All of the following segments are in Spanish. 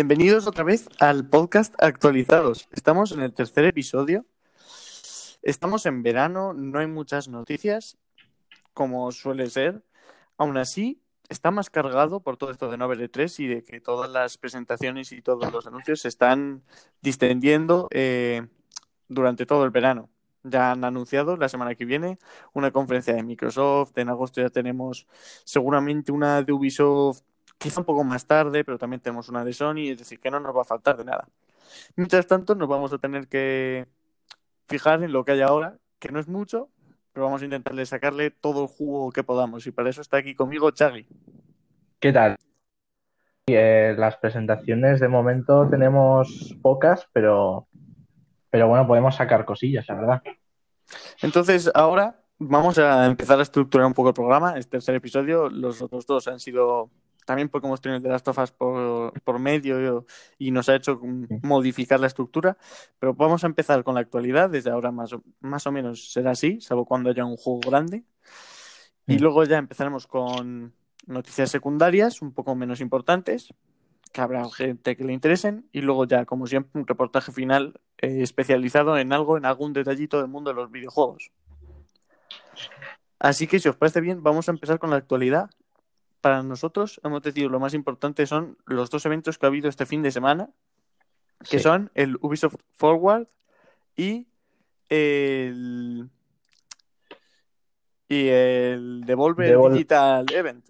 Bienvenidos otra vez al podcast Actualizados. Estamos en el tercer episodio. Estamos en verano, no hay muchas noticias, como suele ser. Aún así, está más cargado por todo esto de no haber E3 y de que todas las presentaciones y todos los anuncios se están distendiendo eh, durante todo el verano. Ya han anunciado la semana que viene una conferencia de Microsoft. En agosto ya tenemos seguramente una de Ubisoft quizá un poco más tarde, pero también tenemos una de Sony, es decir, que no nos va a faltar de nada. Mientras tanto, nos vamos a tener que fijar en lo que hay ahora, que no es mucho, pero vamos a intentarle sacarle todo el jugo que podamos. Y para eso está aquí conmigo Chagui. ¿Qué tal? Eh, las presentaciones de momento tenemos pocas, pero, pero bueno, podemos sacar cosillas, la verdad. Entonces, ahora vamos a empezar a estructurar un poco el programa. Este tercer episodio, los otros dos han sido también porque hemos tenido el de las tofas por, por medio y nos ha hecho modificar la estructura, pero vamos a empezar con la actualidad, desde ahora más o, más o menos será así, salvo cuando haya un juego grande, y mm. luego ya empezaremos con noticias secundarias, un poco menos importantes, que habrá gente que le interesen, y luego ya, como siempre, un reportaje final eh, especializado en algo, en algún detallito del mundo de los videojuegos. Así que si os parece bien, vamos a empezar con la actualidad para nosotros hemos decidido lo más importante son los dos eventos que ha habido este fin de semana, que son el Ubisoft Forward y el y el Devolver Digital Event.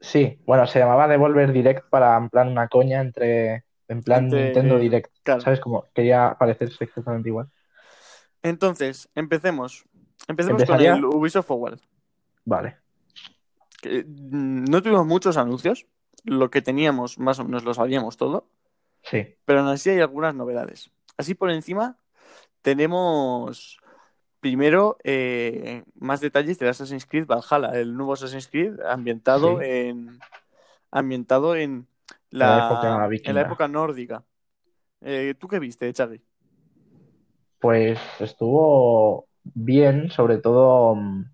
Sí, bueno, se llamaba Devolver Direct para en plan una coña entre en plan Nintendo Direct, ¿sabes? cómo? quería parecerse exactamente igual. Entonces, empecemos. Empecemos con el Ubisoft Forward. Vale. Mm, no tuvimos muchos anuncios. Lo que teníamos más o menos lo sabíamos todo. Sí. Pero aún así hay algunas novedades. Así por encima tenemos primero eh, más detalles de Assassin's Creed Valhalla, el nuevo Assassin's Creed ambientado en ambientado en la, en la época nórdica. Eh, ¿Tú qué viste, Charlie? Pues estuvo bien, sobre todo mm,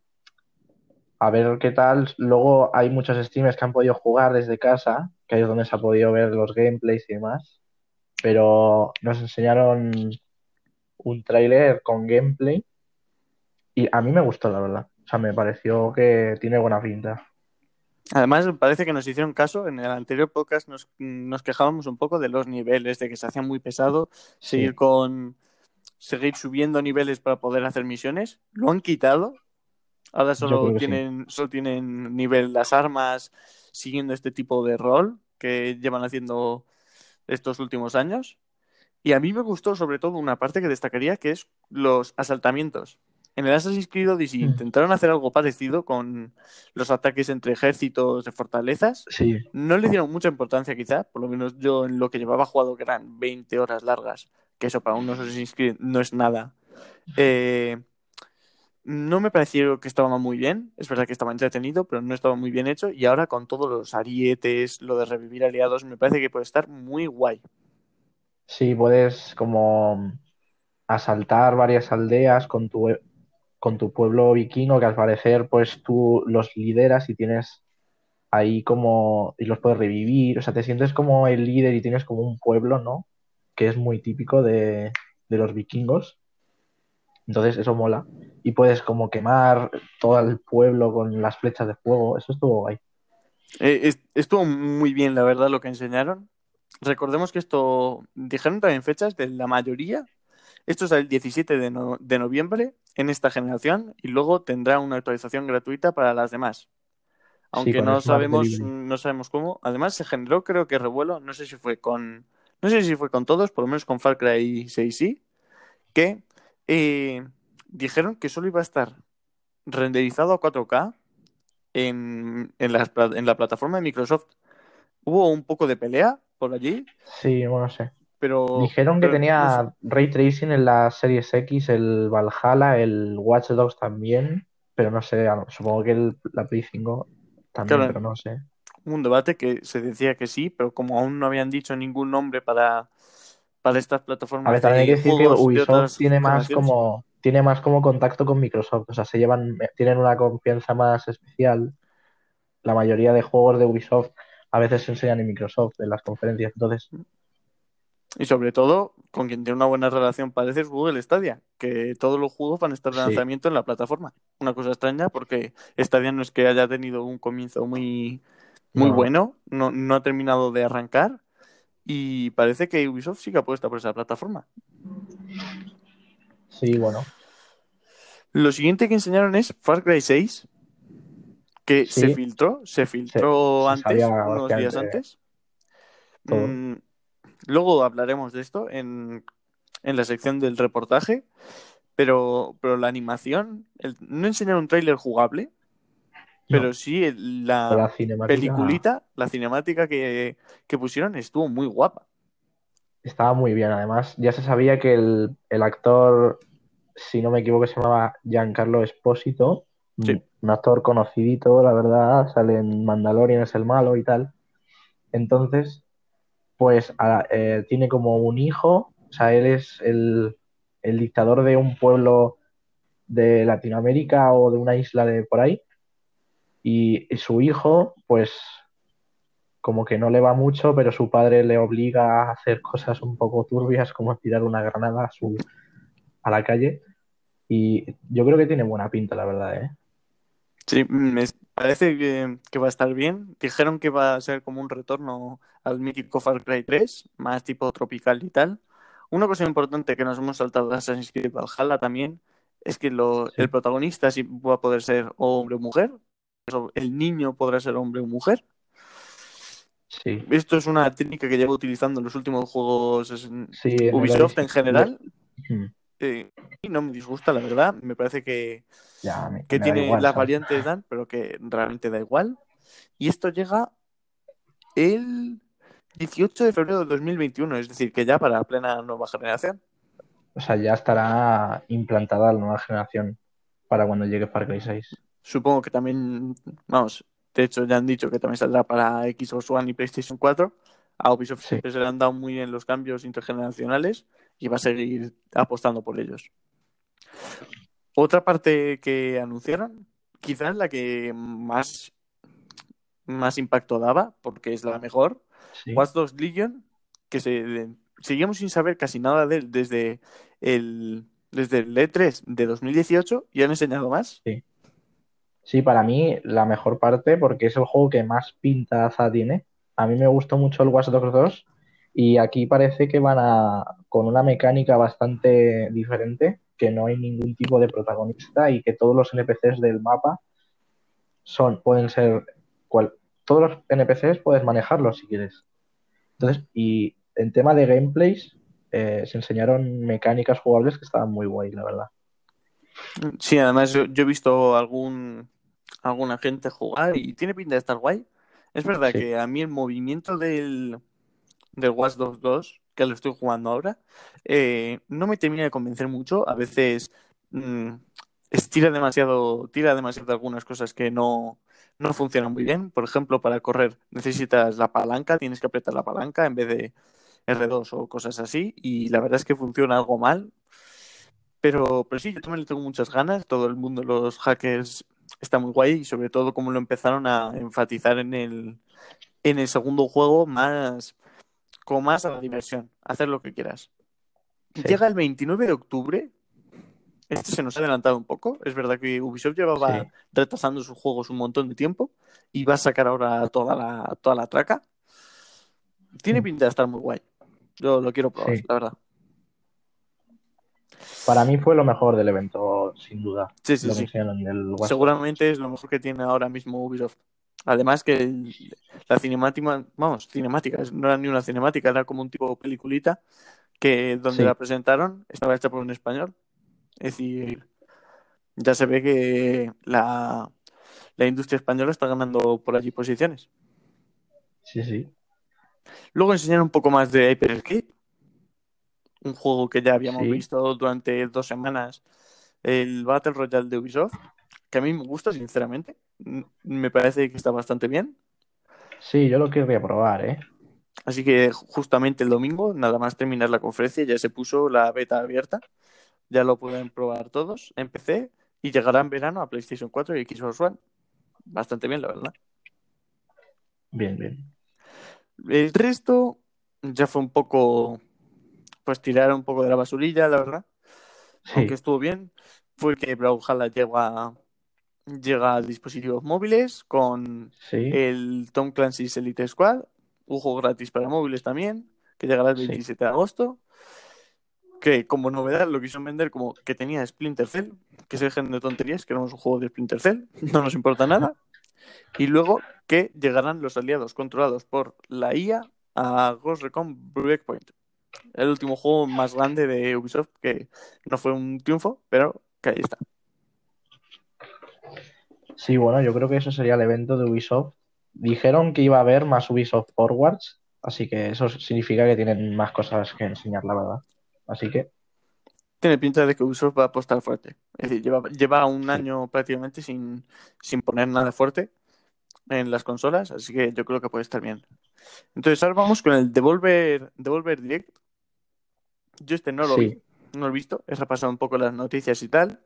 a ver qué tal. Luego hay muchos streamers que han podido jugar desde casa, que ahí es donde se ha podido ver los gameplays y demás. Pero nos enseñaron un tráiler con gameplay y a mí me gustó, la verdad. O sea, me pareció que tiene buena pinta. Además, parece que nos hicieron caso. En el anterior podcast nos, nos quejábamos un poco de los niveles, de que se hacía muy pesado seguir con seguir subiendo niveles para poder hacer misiones. Lo han quitado Ahora solo tienen, solo tienen nivel las armas siguiendo este tipo de rol que llevan haciendo estos últimos años. Y a mí me gustó sobre todo una parte que destacaría que es los asaltamientos. En el Assassin's Creed Odyssey mm. intentaron hacer algo parecido con los ataques entre ejércitos de fortalezas. Sí. No le dieron mucha importancia quizá, por lo menos yo en lo que llevaba jugado que eran 20 horas largas, que eso para un Assassin's Creed no es nada. Eh, no me pareció que estaba muy bien. Es verdad que estaba entretenido, pero no estaba muy bien hecho. Y ahora con todos los arietes, lo de revivir aliados, me parece que puede estar muy guay. Sí, puedes como asaltar varias aldeas con tu, con tu pueblo vikingo, que al parecer pues tú los lideras y tienes ahí como... y los puedes revivir. O sea, te sientes como el líder y tienes como un pueblo, ¿no? Que es muy típico de, de los vikingos. Entonces eso mola y puedes como quemar todo el pueblo con las flechas de fuego. Eso estuvo guay. Eh, estuvo muy bien, la verdad, lo que enseñaron. Recordemos que esto, dijeron también fechas de la mayoría. Esto es el 17 de, noviembre en esta generación y luego tendrá una actualización gratuita para las demás. Aunque no sabemos, no sabemos cómo. Además, se generó, creo que revuelo, no sé si fue con. No sé si fue con todos, por lo menos con Far Cry 6 sí, que eh, dijeron que solo iba a estar renderizado a 4K en, en, la, en la plataforma de Microsoft. Hubo un poco de pelea por allí. Sí, bueno, sé. Pero, Dijeron que tenía ray tracing en las series X, el Valhalla, el Watch Dogs también, pero no sé, supongo que el, la Play 5 también, pero no sé. Un debate que se decía que sí, pero como aún no habían dicho ningún nombre para, para estas plataformas. A ver, también hay que decir que Ubisoft tiene más como tiene más como contacto con Microsoft, o sea, se llevan, tienen una confianza más especial. La mayoría de juegos de Ubisoft a veces se enseñan en Microsoft, en las conferencias, entonces Y sobre todo, con quien tiene una buena relación parece es Google Stadia, que todos los juegos van a estar de Sí. lanzamiento en la plataforma. Una cosa extraña porque Stadia no es que haya tenido un comienzo muy, muy No. bueno, no, no ha terminado de arrancar y parece que Ubisoft sí que apuesta por esa plataforma. Sí, bueno. Lo siguiente que enseñaron es Far Cry 6, que Sí. se filtró, se filtró antes, unos días antes. Mm, luego hablaremos de esto en, en la sección del reportaje, pero, pero la animación, el- no enseñaron un tráiler jugable, pero No. sí la, La cinemática peliculita, la cinemática que, que pusieron estuvo muy guapa. estaba muy bien. Además, ya se sabía que el, el actor, si no me equivoco, se llamaba Giancarlo Espósito. Sí. Un, un actor conocidito, la verdad. Sale en Mandalorian, es el malo y tal. Entonces, pues a- eh, tiene como un hijo. O sea, él es el, el dictador de un pueblo de Latinoamérica o de una isla de por ahí. Y, y su hijo, pues como que no le va mucho, pero su padre le obliga a hacer cosas un poco turbias, como tirar una granada a, su, a la calle. Y yo creo que tiene buena pinta, la verdad, ¿eh? Sí, me parece que, que va a estar bien. Dijeron que va a ser como un retorno al mítico Far Cry 3, más tipo tropical y tal. Una cosa importante que nos hemos saltado de Assassin's Creed Valhalla también es que lo- Sí. el protagonista sí va a poder ser hombre o mujer. El niño podrá ser hombre o mujer. Sí, Esto es una técnica que llevo utilizando en los últimos juegos sí. en Ubisoft en general. Eh, y no me disgusta, la verdad. Me parece que, Ya, me, que me tiene igual, las ¿sabes? variantes dan, pero que realmente da igual. Y esto llega el 18 de febrero de 2021, es decir, que ya para plena nueva generación. O sea, ya estará implantada la nueva generación para cuando llegue Far Cry 6. Supongo que también, vamos, de hecho ya han dicho que también saldrá para Xbox One y PlayStation 4. A Ubisoft Sí. se le han dado muy bien los cambios intergeneracionales y va a seguir apostando por ellos. Otra parte que anunciaron, quizás la que más, más impacto daba, porque es la mejor, Sí. Watch Dogs Legion, que se, seguíamos sin saber casi nada de él desde el, desde el E3 de 2018 y han enseñado más. Sí, para mí la mejor parte porque es el juego que más pintaza tiene. A mí me gustó mucho el Watch Dogs 2 y aquí parece que van a con una mecánica bastante diferente, que no hay ningún tipo de protagonista y que todos los NPCs del mapa son pueden ser todos los NPCs puedes manejarlos si quieres. Entonces, y en tema de gameplays eh, se enseñaron mecánicas jugables que estaban muy guay, la verdad. Sí, además yo he visto algún alguna gente jugar y tiene pinta de estar guay. Es verdad Sí. que a mí el movimiento del, del Watch Dogs 2, que lo estoy jugando ahora, eh, no me termina de convencer mucho. A veces mm, estira demasiado, tira demasiado algunas cosas que no, no funcionan muy bien. Por ejemplo, para correr necesitas la palanca, tienes que apretar la palanca en vez de R2 o cosas así. Y la verdad es que funciona algo mal. Pero, pero sí, yo también le tengo muchas ganas. Todo el mundo, los hackers, está muy guay y sobre todo como lo empezaron a enfatizar en el, en el segundo juego, más como más a la diversión, hacer lo que quieras. Sí. Llega el 29 de octubre. Este se nos ha adelantado un poco. Es verdad que Ubisoft llevaba Sí. retrasando sus juegos un montón de tiempo y va a sacar ahora toda la, toda la traca. Tiene Mm. pinta de estar muy guay. Yo lo quiero probar, Sí. la verdad. Para mí fue lo mejor del evento, sin duda. Sí, sí, sí. Seguramente es lo mejor que tiene ahora mismo Ubisoft. Además que la cinemática, vamos, cinemática, no era ni una cinemática, era como un tipo de peliculita que donde Sí. la presentaron estaba hecha por un español. Es decir, ya se ve que la, la industria española está ganando por allí posiciones. Sí, sí. Luego enseñaron un poco más de Hyper Escape, un juego que ya habíamos Sí. visto durante dos semanas, el Battle Royale de Ubisoft, que a mí me gusta, sinceramente. Me parece que está bastante bien. Sí, yo lo querría probar, ¿eh? Así que justamente el domingo, nada más terminar la conferencia, ya se puso la beta abierta. Ya lo pueden probar todos en PC y llegará en verano a PlayStation 4 y Xbox One. Bastante bien, la verdad. Bien, bien. El resto ya fue un poco pues tirar un poco de la basurilla, la verdad. Sí, Aunque estuvo bien, fue que Brawlhalla llega, llega a dispositivos móviles con sí, el Tom Clancy's Elite Squad, un juego gratis para móviles también, que llegará el Sí. 27 de agosto. Que como novedad lo quisieron vender como que tenía Splinter Cell, que se dejen de tonterías, queremos un juego de Splinter Cell, no nos importa nada. Y luego que llegarán los aliados controlados por la IA a Ghost Recon Breakpoint, el último juego más grande de Ubisoft, que no fue un triunfo, pero que ahí está. sí, bueno, yo creo que eso sería el evento de Ubisoft. Dijeron que iba a haber más Ubisoft Forwards, así que eso significa que tienen más cosas que enseñar, la verdad. Así que, Tiene pinta de que Ubisoft va a apostar fuerte. Es decir, lleva, lleva un año prácticamente sin, sin poner nada fuerte en las consolas, así que yo creo que puede estar bien. Entonces, ahora vamos con el Devolver, Devolver Direct. Yo este no lo Sí. vi, no lo he visto, he repasado un poco las noticias y tal.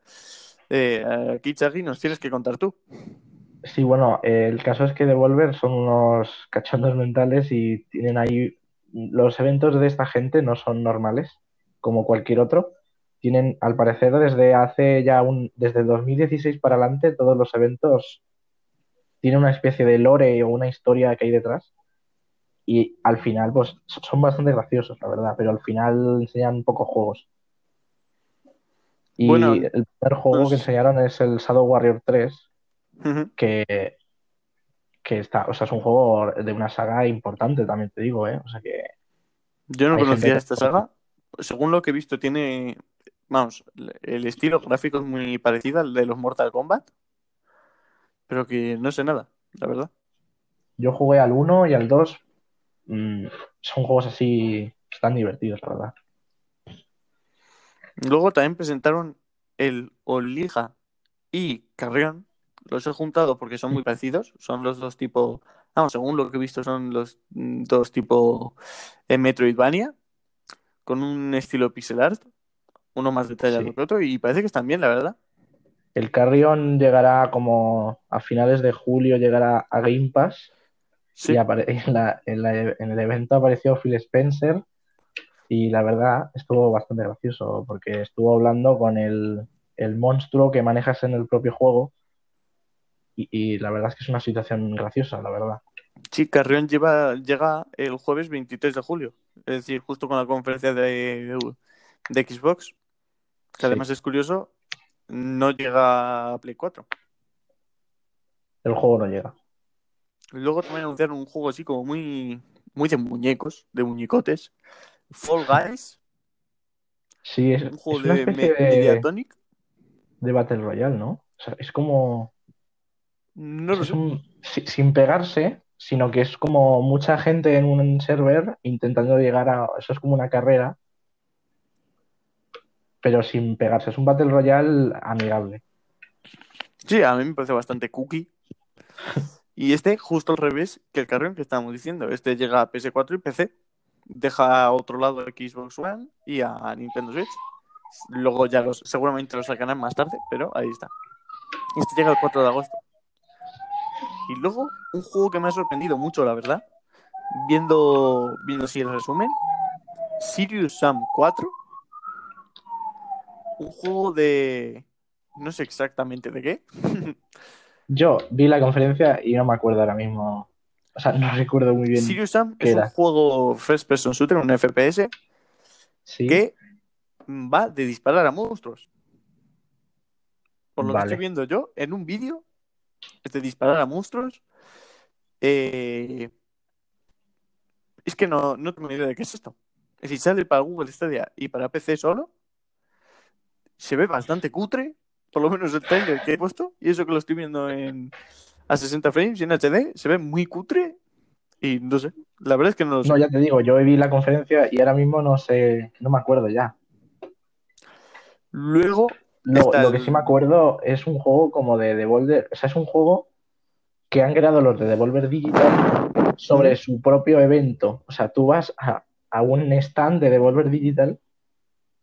Eh, aquí, nos tienes que contar tú. sí, bueno, eh, el caso es que Devolver son unos cachondos mentales y tienen ahí. Los eventos de esta gente no son normales, como cualquier otro. Tienen, al parecer, desde hace ya un, desde 2016 para adelante, todos los eventos tienen una especie de lore o una historia que hay detrás. Y al final, pues son bastante graciosos, la verdad, pero al final enseñan pocos juegos. Y Bueno, el primer juego pues- que enseñaron es el Shadow Warrior 3, Ujú. que, que está, o sea, es un juego de una saga importante, también te digo, ¿eh? O sea que Yo no conocía que- esta saga. Según lo que he visto, tiene, vamos, el estilo gráfico es muy parecido al de los Mortal Kombat, pero que no sé nada, la verdad. yo jugué al 1 y al 2. Mm, son juegos así que están divertidos, la verdad. Luego también presentaron el Olija y Carrión. Los he juntado porque son muy parecidos. Son los dos tipo, vamos, según lo que he visto, son los dos tipo eh, Metroidvania, con un estilo pixel art, uno más detallado Sí. que otro, y parece que están bien, la verdad. El Carrion llegará como a finales de julio, llegará a Game Pass. Sí. Y apare- en, la- en la- en el evento apareció Phil Spencer y la verdad estuvo bastante gracioso porque estuvo hablando con el, el monstruo que manejas en el propio juego y, y la verdad es que es una situación graciosa, la verdad. Sí, Carrión lleva, llega el jueves 23 de julio, es decir, justo con la conferencia de, de Xbox, que Sí. además es curioso, no llega a Play 4. El juego no llega. Luego también anunciaron un juego así como muy, muy de muñecos, de muñecotes, Fall Guys, Sí, es, un juego es de especie Me- de, Mediatonic, de Battle Royale, ¿no? O sea, es como... no lo es sé. un- si- sin pegarse, sino que es como mucha gente en un server intentando llegar a... Eso es como una carrera, pero sin pegarse. Es un Battle Royale amigable. Sí, a mí me parece bastante cookie. Y este, justo al revés que el Carrión que estábamos diciendo. Este llega a PS4 y PC. Deja a otro lado Xbox One y a Nintendo Switch. Luego ya los, seguramente los sacarán más tarde, pero ahí está. Este llega el 4 de agosto. Y luego, un juego que me ha sorprendido mucho, la verdad. Viendo, viendo si el resumen. Sirius Sam 4. Un juego de. No sé exactamente de qué. Yo vi la conferencia y no me acuerdo ahora mismo. O sea, no recuerdo muy bien. Sirius Sam ¿Qué es un juego first person shooter, un FPS, Sí, que va de disparar a monstruos. Por lo Vale. que estoy viendo yo, en un vídeo, es de disparar a monstruos. eh, Es que no, no tengo ni idea de qué es esto. Es decir, sale para Google Stadia y para PC solo. Se ve bastante cutre, por lo menos el trailer que he puesto, y eso que lo estoy viendo en a 60 frames y en HD, se ve muy cutre. Y no sé, la verdad es que no lo sé. no, ya te digo, yo vi la conferencia y ahora mismo no sé, no me acuerdo ya. Luego, Lo, lo que sí me acuerdo es un juego como de Devolver, o sea, es un juego que han creado los de Devolver Digital sobre su propio evento. O sea, tú vas a, a un stand de Devolver Digital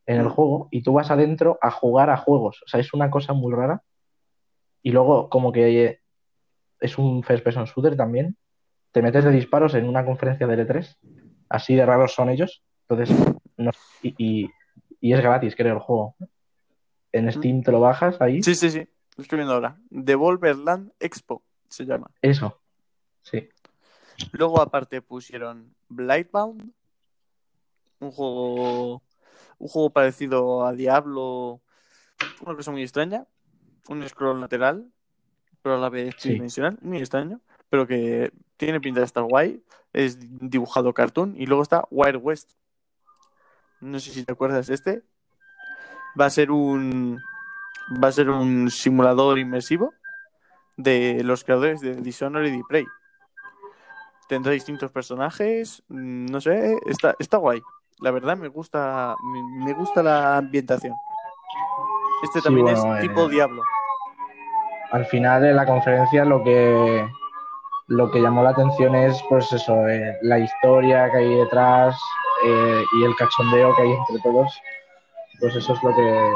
en el Mm. juego y tú vas adentro a jugar a juegos. O sea, es una cosa muy rara. Y luego, como que es un first person shooter también, te metes de disparos en una conferencia de L3. Así de raros son ellos. Entonces, no- y, y- y es gratis, creo, el juego. En Steam te lo bajas ahí. Sí, sí, sí. Lo estoy viendo ahora. Devolverland Expo se llama. Eso. Sí. Luego, aparte, pusieron Blightbound, un juego, un juego parecido a Diablo, una cosa muy extraña, un scroll lateral, pero a la vez Sí. tridimensional, muy extraño, pero que tiene pinta de estar guay, es dibujado cartoon, y luego está Wild West. No sé si te acuerdas este. Va a ser un va a ser un simulador inmersivo de los creadores de Dishonored y Prey. Tendrá distintos personajes, mm, no sé, está, está guay. La verdad me gusta, me, gusta la ambientación. Este Sí, también bueno, es eh, tipo Diablo. Al final de la conferencia lo que lo que llamó la atención es pues eso, eh, la historia que hay detrás eh, y el cachondeo que hay entre todos. Pues eso es lo que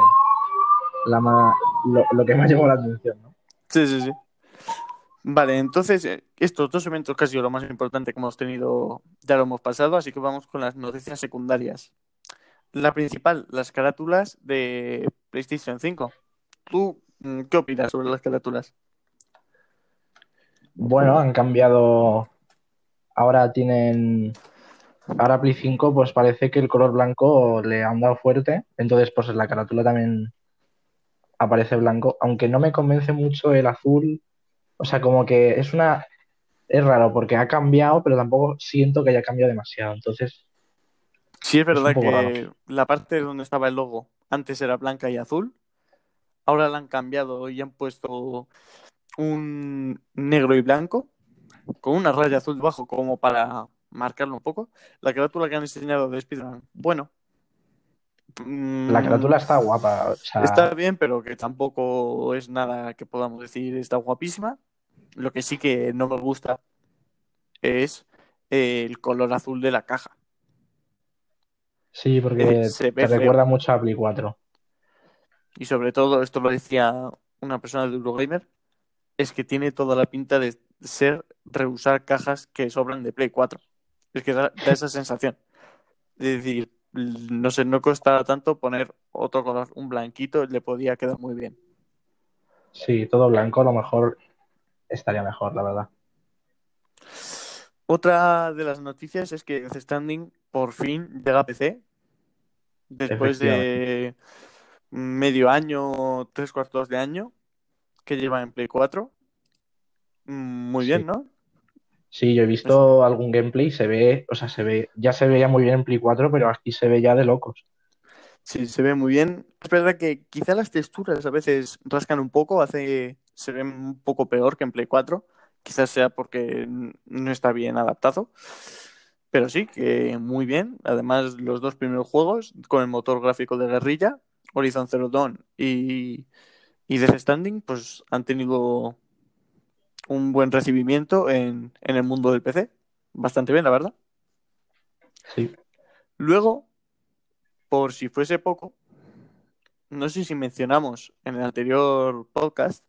la ma- lo, lo que más llamó la atención, ¿no? Sí, sí, sí. Vale, entonces eh, estos dos eventos sido lo más importante que hemos tenido ya lo hemos pasado, así que vamos con las noticias secundarias. La principal, las carátulas de PlayStation 5. ¿Tú mm, qué opinas sobre las carátulas? Bueno, han cambiado. Ahora tienen. Ahora Play 5, pues parece que el color blanco le han dado fuerte. Entonces, pues la carátula también aparece blanco. Aunque no me convence mucho el azul. O sea, como que es una. Es raro porque ha cambiado, pero tampoco siento que haya cambiado demasiado. Entonces, Sí, es verdad que la parte donde estaba el logo antes era blanca y azul. Ahora la han cambiado y han puesto un negro y blanco con una raya azul debajo como para marcarlo un poco. La carátula que han enseñado de Spider-Man, bueno. la mm, carátula está guapa. O sea, Está bien, pero que tampoco es nada que podamos decir está guapísima. Lo que sí que no me gusta es el color azul de la caja. sí, porque Eh, se ve te recuerda mucho a Play 4. Y sobre todo, esto lo decía una persona de Eurogamer, es que tiene toda la pinta de ser reusar cajas que sobran de Play 4. Es que da, da esa sensación. Es decir, no sé, no costaba tanto poner otro color, un blanquito, le podía quedar muy bien. Sí, todo blanco a lo mejor estaría mejor, la verdad. Otra de las noticias es que Death Stranding por fin llega a PC. Después de medio año, tres cuartos de año que lleva en Play 4. Mm, Muy bien, Sí. ¿no? Sí, yo he visto algún gameplay, se ve, o sea, se ve, ya se veía muy bien en Play 4, pero aquí se ve ya de locos. Sí, se ve muy bien. Es verdad que quizá las texturas a veces rascan un poco, hace, se ven un poco peor que en Play 4. Quizás sea porque no está bien adaptado. Pero sí, que muy bien. Además, los dos primeros juegos con el motor gráfico de Guerrilla, Horizon Zero Dawn y, y Death Stranding, pues han tenido un buen recibimiento en, en el mundo del PC. Bastante bien, la verdad. Sí, Luego, por si fuese poco, no sé si mencionamos en el anterior podcast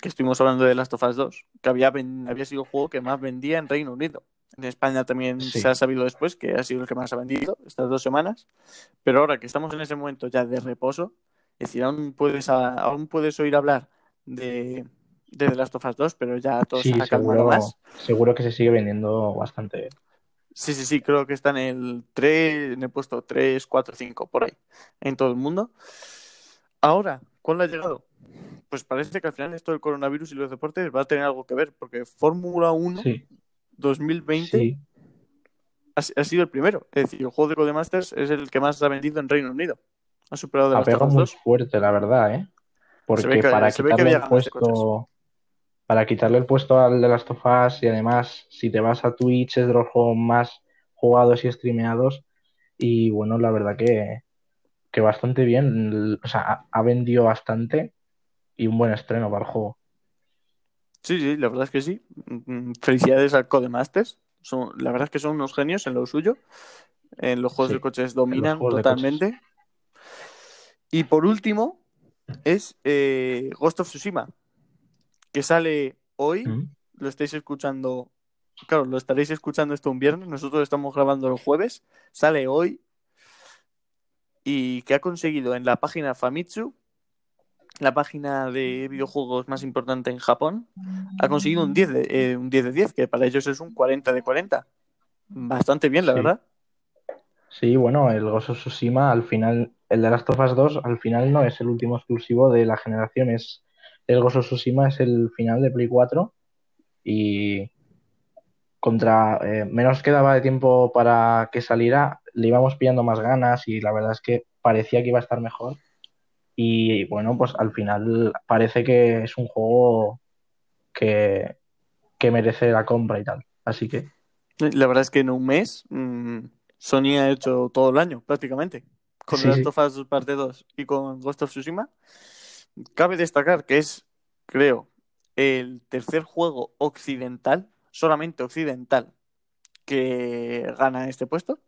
que estuvimos hablando de Last of Us 2, que había, había sido el juego que más vendía en Reino Unido. En España también Sí. se ha sabido después que ha sido el que más ha vendido estas dos semanas. Pero ahora que estamos en ese momento ya de reposo, es decir, aún puedes, aún puedes oír hablar de, de The Last of Us 2, pero ya todo sí, se ha calmado seguro, más. seguro que se sigue vendiendo bastante. Sí, sí, sí, creo que está en el 3, en el puesto 3, 4, 5, por ahí, en todo el mundo. Ahora, ¿cuándo ha llegado? Pues parece que al final esto del coronavirus y los deportes va a tener algo que ver, porque Fórmula 1 Sí, 2020 sí, ha, ha sido el primero. Es decir, el juego de Codemasters es el que más ha vendido en Reino Unido. Ha superado de las Us muy 2. fuerte, la verdad, ¿eh? Porque que- para quitarle el puesto, para quitarle el puesto al de Last of Us y además, si te vas a Twitch, es de los juegos más jugados y streameados. Y bueno, la verdad que, que bastante bien. O sea, ha vendido bastante y un buen estreno para el juego. Sí, sí, la verdad es que sí. Mm, Felicidades al Codemasters. Son, la verdad es que son unos genios en lo suyo. En los juegos Sí, de coches dominan totalmente. Y por último, es eh, Ghost of Tsushima, que sale hoy. Mm. Lo estáis escuchando. Claro, lo estaréis escuchando esto un viernes. Nosotros estamos grabando el jueves. Sale hoy y que ha conseguido en la página Famitsu, la página de videojuegos más importante en Japón, ha conseguido un 10 de, eh, un 10 de 10, que para ellos es un 40 de 40. Bastante bien, la Sí. verdad. Sí, bueno, el of Tsushima al final, el de Last of Us 2 al final no es el último exclusivo de la generación, es el of Tsushima es el final de Play 4 y contra eh, menos quedaba de tiempo para que saliera, le íbamos pillando más ganas y la verdad es que parecía que iba a estar mejor. Y bueno, pues al final parece que es un juego que, que merece la compra y tal. Así que La verdad es que en un mes mmm, Sony ha hecho todo el año, prácticamente. Con Sí, Last sí. of Us Parte 2 y con Ghost of Tsushima. Cabe destacar que es, creo, el tercer juego occidental, solamente occidental, que gana este puesto.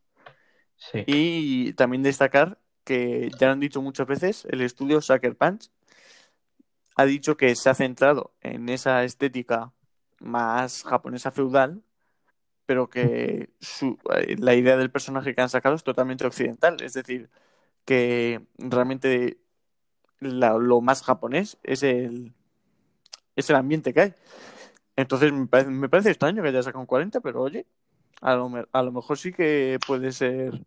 sí, Y también destacar que ya lo han dicho muchas veces, el estudio Sucker Punch ha dicho que se ha centrado en esa estética más japonesa feudal, pero que eh, la idea del personaje que han sacado es totalmente occidental. Es decir, que realmente lo más japonés es el, es el ambiente que hay. Entonces me parece, extraño que haya sacado un 40, pero oye, a lo mejor sí que puede ser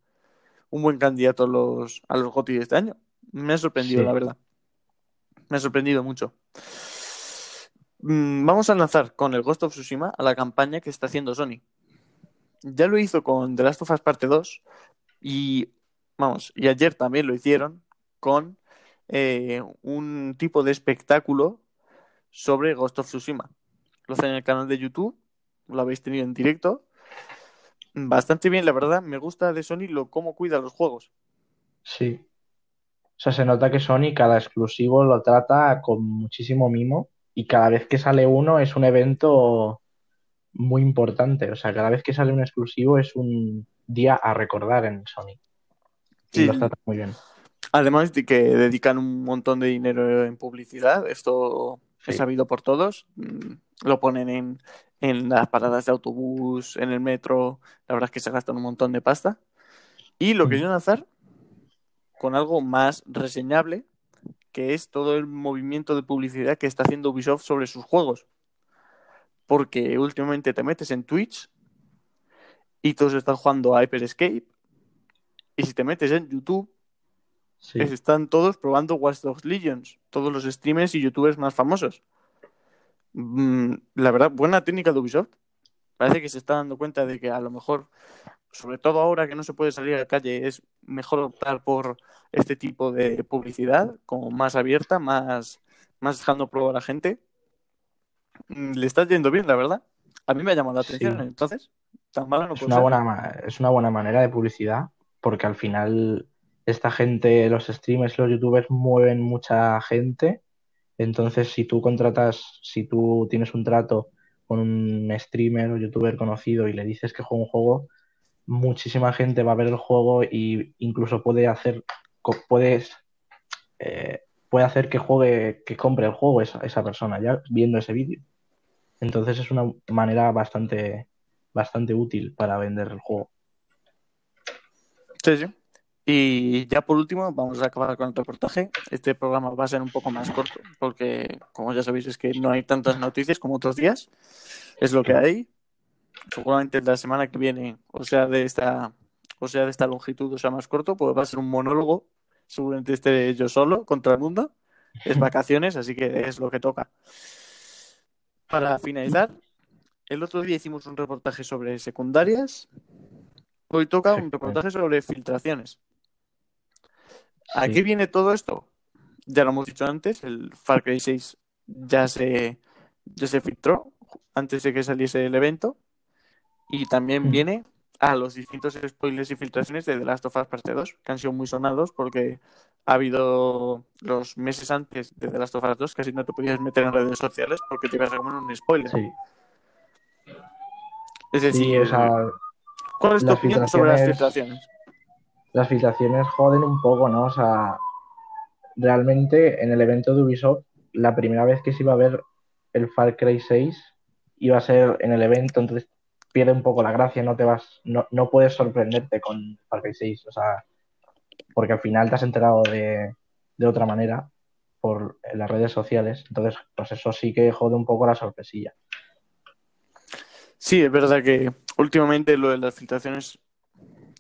un buen candidato a los, a los GOTY de este año. Me ha sorprendido, Sí. la verdad. Me ha sorprendido mucho. Mm, Vamos a lanzar con el Ghost of Tsushima a la campaña que está haciendo Sony. Ya lo hizo con The Last of Us Parte 2 y vamos, y ayer también lo hicieron con eh, un tipo de espectáculo sobre Ghost of Tsushima. Lo hacen en el canal de YouTube, lo habéis tenido en directo. Bastante bien, la verdad, me gusta de Sony lo cómo cuida los juegos. sí. O sea, se nota que Sony cada exclusivo lo trata con muchísimo mimo y cada vez que sale uno es un evento muy importante. O sea, cada vez que sale un exclusivo es un día a recordar en Sony. Y Sí. los trata muy bien. Además de que dedican un montón de dinero en publicidad, esto es Sí. sabido por todos. Mm, Lo ponen en, en las paradas de autobús, en el metro. La verdad es que se gastan un montón de pasta. Y lo Mm. querían hacer con algo más reseñable, que es todo el movimiento de publicidad que está haciendo Ubisoft sobre sus juegos. Porque últimamente te metes en Twitch y todos están jugando a Hyper Escape. Y si te metes en YouTube, Sí. están todos probando Watch Dogs Legions, todos los streamers y youtubers más famosos. Mm, la verdad, buena técnica de Ubisoft. Parece que se está dando cuenta de que a lo mejor, sobre todo ahora que no se puede salir a la calle, es mejor optar por este tipo de publicidad, como más abierta, más, más dejando probar a la gente. Mm, Le está yendo bien, la verdad. A mí me ha llamado la Sí. atención, entonces, tan mala no Es puede una ser. buena, es una buena manera de publicidad porque al final esta gente, los streamers, los youtubers mueven mucha gente. Entonces, si tú contratas, si tú tienes un trato con un streamer o youtuber conocido y le dices que juega un juego, muchísima gente va a ver el juego y incluso puede hacer, puedes, eh, puede hacer que juegue, que compre el juego esa, esa persona ya viendo ese vídeo. Entonces es una manera bastante, bastante útil para vender el juego. Sí, sí. Y ya por último, vamos a acabar con el reportaje. Este programa va a ser un poco más corto, porque, como ya sabéis, es que no hay tantas noticias como otros días. Es lo que hay. Seguramente la semana que viene, o sea, de esta, o sea, de esta longitud, o sea, más corto, pues va a ser un monólogo. Seguramente esté yo solo contra el mundo. Es vacaciones, así que es lo que toca. Para finalizar, el otro día hicimos un reportaje sobre secundarias. Hoy toca un reportaje sobre filtraciones. ¿A Sí. qué viene todo esto? Ya lo hemos dicho antes, el Far Cry 6 ya se, ya se filtró antes de que saliese el evento. Y también Mm. viene a los distintos spoilers y filtraciones de The Last of Us Parte 2, que han sido muy sonados porque ha habido los meses antes de The Last of Us 2, casi no te podías meter en redes sociales porque te ibas a comer un spoiler. Sí, Es decir, sí, ¿cuál es tu opinión sobre las filtraciones? Las filtraciones joden un poco, ¿no? O sea, realmente en el evento de Ubisoft, la primera vez que se iba a ver el Far Cry 6 iba a ser en el evento, entonces pierde un poco la gracia, no te vas, no, no puedes sorprenderte con Far Cry 6, o sea, porque al final te has enterado de, de otra manera por las redes sociales. Entonces, pues eso sí que jode un poco la sorpresilla. Sí, es verdad que últimamente lo de las filtraciones,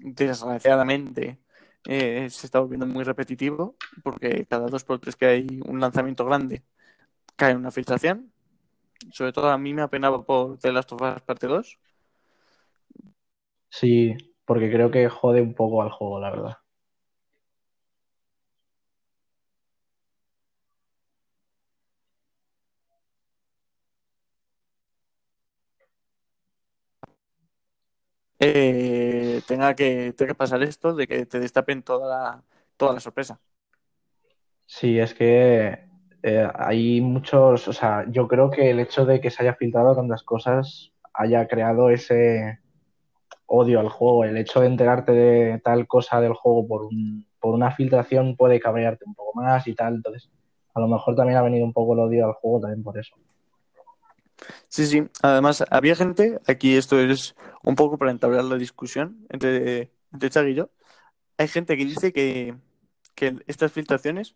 desgraciadamente, eh, se está volviendo muy repetitivo, porque cada dos por tres que hay un lanzamiento grande, cae una filtración. Sobre todo a mí me apenaba por The Last of Us Parte 2. Sí, porque creo que jode un poco al juego, la verdad. Eh, tenga, que, tenga que pasar esto de que te destapen toda la, toda la sorpresa. Sí, es que eh, hay muchos, o sea, yo creo que el hecho de que se haya filtrado tantas cosas haya creado ese odio al juego. El hecho de enterarte de tal cosa del juego por, un, por una filtración puede cabrearte un poco más y tal. Entonces, a lo mejor también ha venido un poco el odio al juego también por eso. Sí, sí. Además, había gente, aquí esto es un poco para entablar la discusión entre, entre Chag y yo. Hay gente que dice que, que estas filtraciones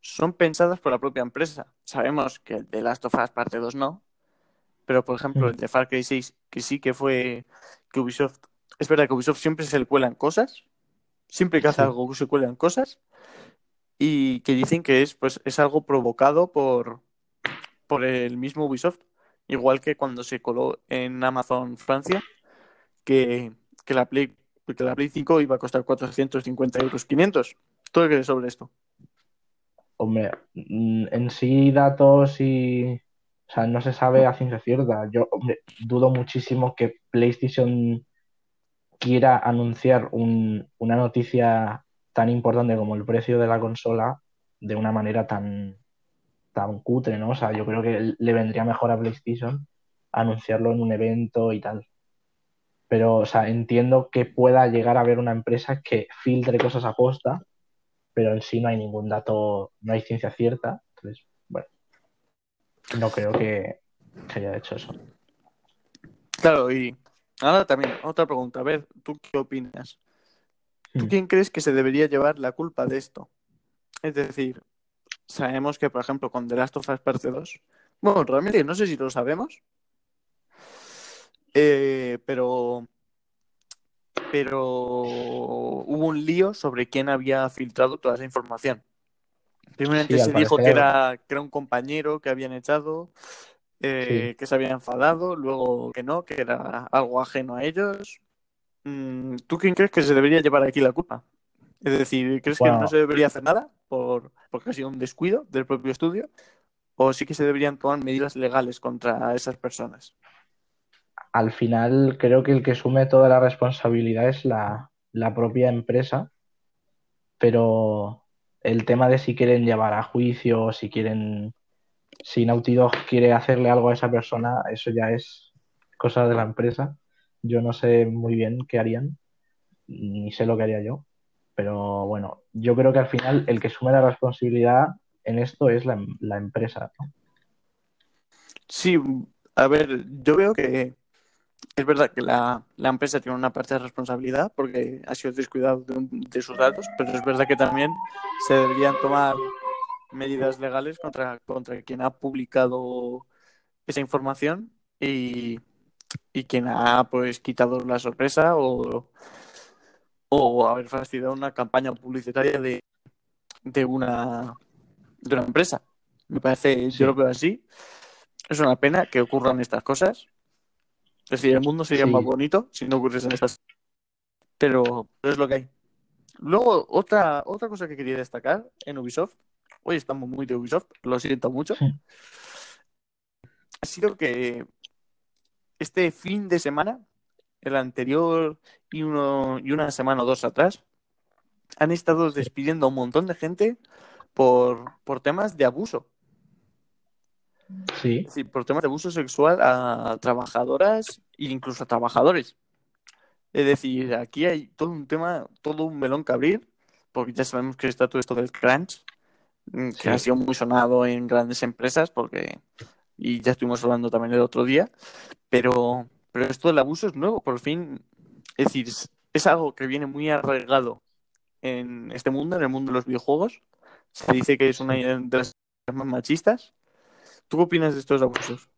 son pensadas por la propia empresa. Sabemos que el de Last of Us parte 2 no, pero por ejemplo el de Far Cry 6, que sí que fue que Ubisoft, es verdad que Ubisoft siempre se le cuelan cosas, siempre que hace algo se cuelan cosas, y que dicen que es, pues, es algo provocado por, por el mismo Ubisoft. Igual que cuando se coló en Amazon Francia, que, la Play que la Play 5 iba a costar 450 euros 500. ¿Todo crees sobre esto? Hombre, mm, en sí datos y... O sea, no se sabe a ciencia cierta. Yo hombre, dudo muchísimo que PlayStation quiera anunciar un, una noticia tan importante como el precio de la consola de una manera tan, tan cutre, ¿no? O sea, yo creo que le vendría mejor a PlayStation anunciarlo en un evento y tal. Pero, o sea, entiendo que pueda llegar a haber una empresa que filtre cosas a posta, pero en sí no hay ningún dato, no hay ciencia cierta. Entonces, bueno, no creo que, se haya hecho eso. Claro, y ahora también, otra pregunta. A ver, ¿tú qué opinas? ¿Tú quién crees que se debería llevar la culpa de esto? Es decir, sabemos que, por ejemplo, con The Last of Us Parte 2, bueno, realmente no sé si lo sabemos, eh, pero pero hubo un lío sobre quién había filtrado toda esa información. Primeramente Sí, se dijo que era, que era un compañero que habían echado, eh, sí. que se había enfadado, luego que no, que era algo ajeno a ellos. Mm, ¿Tú quién crees que se debería llevar aquí la culpa? Es decir, ¿crees que no se debería hacer nada por, porque ha sido un descuido del propio estudio? ¿O sí que se deberían tomar medidas legales contra esas personas? al final creo que el que asume toda la responsabilidad es la, la propia empresa, pero el tema de si quieren llevar a juicio, si quieren, si Naughty Dog quiere hacerle algo a esa persona, eso ya es cosa de la empresa. Yo no sé muy bien qué harían, ni sé lo que haría yo, pero bueno, yo creo que al final el que asume la responsabilidad en esto es la, la empresa, ¿no? Sí, a ver, yo veo que es verdad que la, la empresa tiene una parte de responsabilidad porque ha sido descuidado de, de sus datos, pero es verdad que también se deberían tomar medidas legales contra, contra quien ha publicado esa información y, y quien ha pues quitado la sorpresa o, o haber fastidiado una campaña publicitaria de, de una, de una empresa. Me parece, yo lo veo así. Es una pena que ocurran estas cosas. Es decir, el mundo sería más bonito si no ocurriesen estas, pero es lo que hay. Luego, otra, otra cosa que quería destacar en Ubisoft, hoy estamos muy de Ubisoft, lo siento mucho, ha sido que este fin de semana, el anterior y, uno, y una semana o dos atrás, han estado sí, despidiendo a un montón de gente por, por temas de abuso. Sí. decir, por temas de abuso sexual a trabajadoras e incluso a trabajadores. Es decir, aquí hay todo un tema, todo un melón que abrir, porque ya sabemos que está todo esto del crunch, mm, que ha Sí, sido muy sonado en grandes empresas, porque, y ya estuvimos hablando también el otro día, pero, pero esto del abuso es nuevo, por fin, es decir, es, algo que viene muy arraigado en este mundo, en el mundo de los videojuegos. Se dice que es una de las más machistas. ¿Tú qué opinas de estos abusos?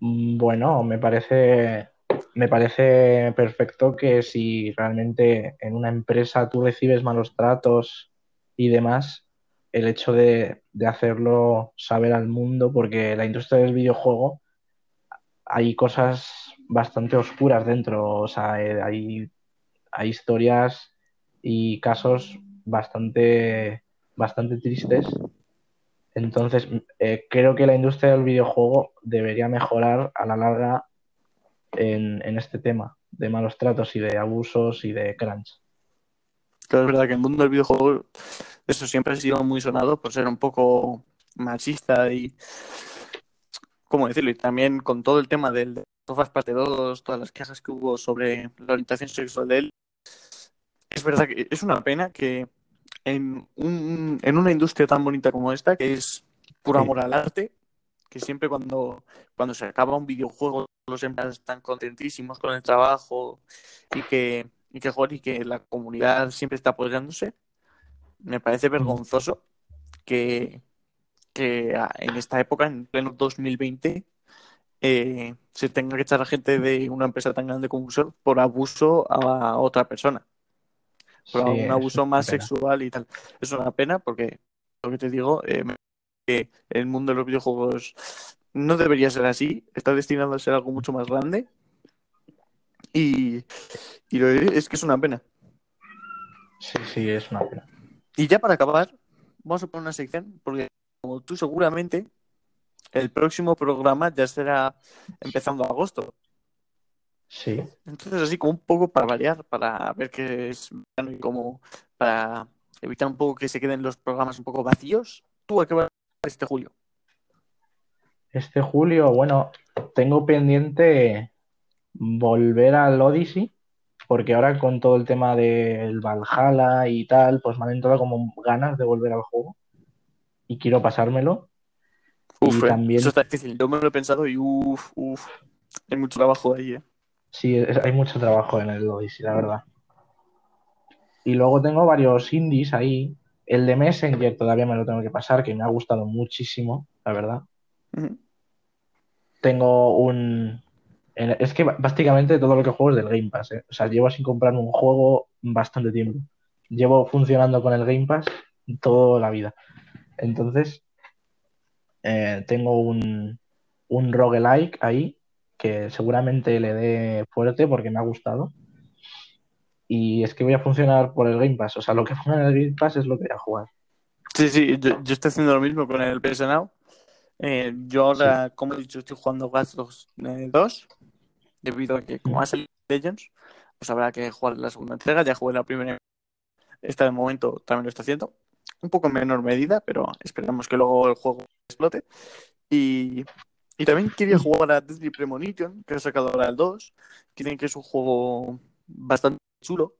Mm, bueno, me parece, me parece perfecto que si realmente en una empresa tú recibes malos tratos y demás, el hecho de, de hacerlo saber al mundo, porque la industria del videojuego hay cosas bastante oscuras dentro, o sea, eh, hay, hay historias y casos bastante, bastante tristes. Entonces, eh, creo que la industria del videojuego debería mejorar a la larga en, en este tema de malos tratos y de abusos y de crunch. Claro, es verdad que el mundo del videojuego, eso siempre ha sido muy sonado por ser un poco machista y, ¿cómo decirlo? Y también con todo el tema del Sofas Parte 2, todas las quejas que hubo sobre la orientación sexual de él, es verdad que es una pena que en, un, en una industria tan bonita como esta, que es puro amor al arte, que siempre cuando, cuando se acaba un videojuego los empleados están contentísimos con el trabajo y que, y que, y que la comunidad siempre está apoyándose, me parece vergonzoso que, que en esta época, en pleno 2020, eh, se tenga que echar a gente de una empresa tan grande como Ubisoft por abuso a otra persona por un abuso más sexual y tal. Es una pena porque, lo que te digo, eh, que el mundo de los videojuegos no debería ser así, está destinado a ser algo mucho más grande y, y lo es que es una pena. Sí, sí, es una pena. Y ya para acabar, vamos a poner una sección, porque como tú seguramente, el próximo programa ya será empezando agosto. Sí. Entonces, así como un poco para variar, para ver qué es y como para evitar un poco que se queden los programas un poco vacíos. ¿Tú a qué vas este julio? Este julio, bueno, tengo pendiente volver al Odyssey, porque ahora con todo el tema del Valhalla y tal, pues me han entrado como ganas de volver al juego y quiero pasármelo. Uf, eh, eso está difícil. Yo me lo he pensado y uff, uff, hay mucho trabajo ahí, eh. Sí, hay mucho trabajo en el Odyssey, la verdad. Y luego tengo varios indies ahí. El de Messenger todavía me lo tengo que pasar, que me ha gustado muchísimo, la verdad. Tengo un... Es que básicamente todo lo que juego es del Game Pass. ¿eh? O sea, llevo sin comprar un juego bastante tiempo. Llevo funcionando con el Game Pass toda la vida. Entonces, eh, tengo un, un roguelike ahí que seguramente le dé fuerte porque me ha gustado. Y es que voy a funcionar por el Game Pass. O sea, lo que ponga en el Game Pass es lo que voy a jugar. Sí, sí, yo, estoy haciendo lo mismo con el PS Now. Eh, yo ahora, como he dicho, estoy jugando Watch 2, debido a que como ha salido Legends, pues habrá que jugar la segunda entrega. Ya jugué la primera. Esta de momento también lo está haciendo. Un poco en menor medida, pero esperamos que luego el juego explote. Y y también quería jugar a Deadly Premonition, que ha sacado ahora el 2. Tienen que es un juego bastante chulo.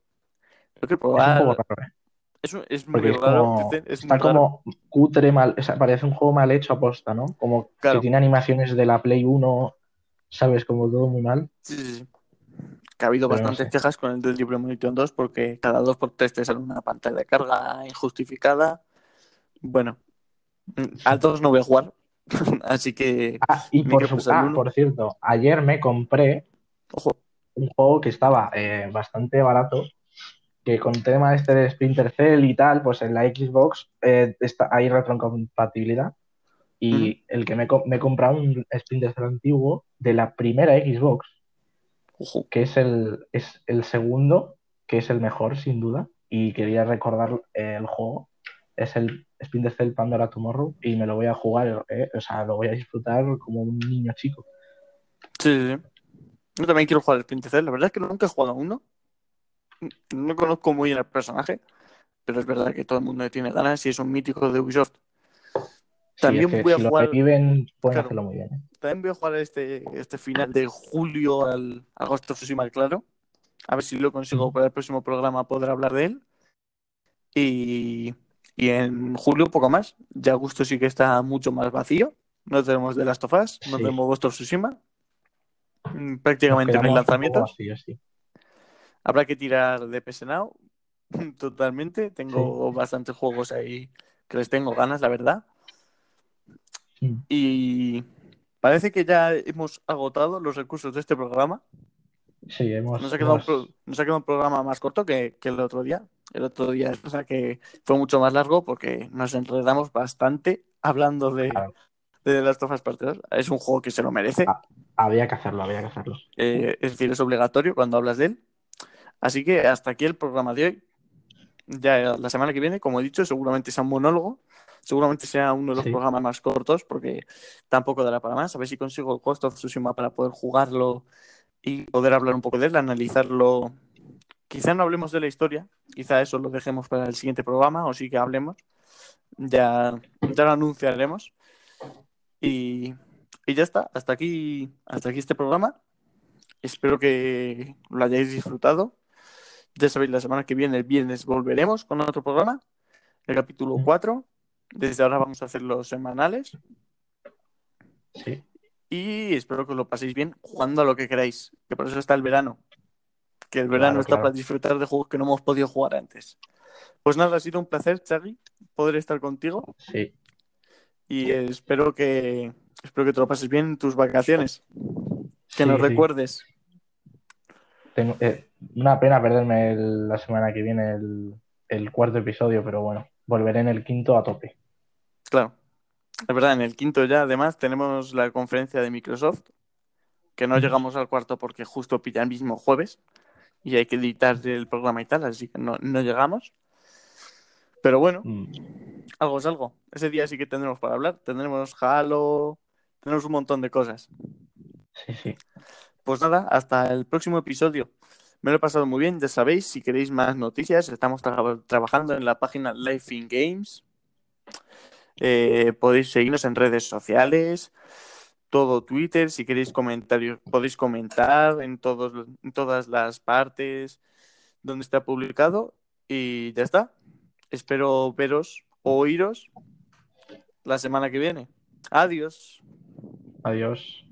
Lo que probar. Es un juego raro, ¿eh? Es, muy raro. está como cutre, mal, parece un juego mal hecho aposta, ¿no? Como que tiene animaciones de la Play 1, ¿sabes? Como todo muy mal. Sí, sí, sí. Que ha habido bastantes quejas con el Deadly Premonition 2 porque cada 2 por 3 te sale una pantalla de carga injustificada. Bueno, mm, al 2 no voy a jugar Así que. Ah, y por, ah, por, cierto, ayer me compré un juego que estaba eh, bastante barato. Que con tema este de Splinter Cell y tal, pues en la Xbox eh, está, hay retrocompatibilidad. Y el que me, me he comprado un Splinter Cell antiguo de la primera Xbox, que es el, es el segundo, que es el mejor, sin duda. Y quería recordar el juego. Es el Splinter Cell Pandora Tomorrow y me lo voy a jugar, eh, o sea, lo voy a disfrutar como un niño chico. Sí, sí, Yo también quiero jugar al Splinter Cell. La verdad es que nunca he jugado a uno. No conozco muy bien el personaje, pero es verdad que todo el mundo tiene ganas y es un mítico de Ubisoft. También voy a jugar. pueden hacerlo muy bien. ¿eh? También voy a jugar este, este final de julio al agosto Tsushima, claro. A ver si lo consigo para el próximo programa poder hablar de él. Y y en julio, poco más. Ya Agosto sí que está mucho más vacío. No tenemos The Last of Us, no tenemos Ghost of Tsushima. Mm, prácticamente no hay lanzamientos. Habrá que tirar de PS Now. totalmente. Tengo bastantes juegos ahí que les tengo ganas, la verdad. Mm. Y parece que ya hemos agotado los recursos de este programa. Sí, hemos. Nos ha quedado, un, hemos- pro- nos ha quedado un programa más corto que, que el otro día. El otro día, o sea, que fue mucho más largo porque nos enredamos bastante hablando de, Claro. de The Last of Us Part 2. Es un juego que se lo merece. Ah. Había que hacerlo, había que hacerlo. Eh, es decir, es obligatorio cuando hablas de él. Así que hasta aquí el programa de hoy. Ya la semana que viene, como he dicho, seguramente sea un monólogo. Seguramente sea uno de los Sí. programas más cortos porque tampoco dará para más. A ver si consigo el Ghost of Tsushima para poder jugarlo y poder hablar un poco de él, analizarlo. Quizá no hablemos de la historia, quizá eso lo dejemos para el siguiente programa o sí que hablemos. Ya, ya lo anunciaremos. Y, y ya está, hasta aquí, hasta aquí este programa. Espero que lo hayáis disfrutado. Ya sabéis, la semana que viene, el viernes, volveremos con otro programa, el capítulo 4. Desde ahora vamos a hacer los semanales Sí. y espero que os lo paséis bien jugando a lo que queráis, que por eso está el verano. Que el verano Claro, está claro. para disfrutar de juegos que no hemos podido jugar antes. Pues nada, ha sido un placer, Chagui, poder estar contigo Sí. y espero que espero que te lo pases bien en tus vacaciones. Que Sí, nos sí. recuerdes. Tengo, eh, una pena perderme el- la semana que viene el, el cuarto episodio, pero bueno, volveré en el quinto a tope. Claro. Es verdad, en el quinto ya además tenemos la conferencia de Microsoft, que no llegamos al cuarto porque justo pilla el mismo jueves y hay que editar el programa y tal, así que no, no llegamos. Pero bueno, Mm, algo es algo. Ese día sí que tendremos para hablar. Tendremos Halo, tendremos un montón de cosas. Sí, sí. Pues nada, hasta el próximo episodio. Me lo he pasado muy bien, ya sabéis, si queréis más noticias, estamos tra- trabajando en la página Life in Games. Eh, podéis seguirnos en redes sociales, todo Twitter, si queréis comentarios, podéis comentar en, todos, en todas las partes donde está publicado. Y ya está. Espero veros o oíros la semana que viene. Adiós. Adiós.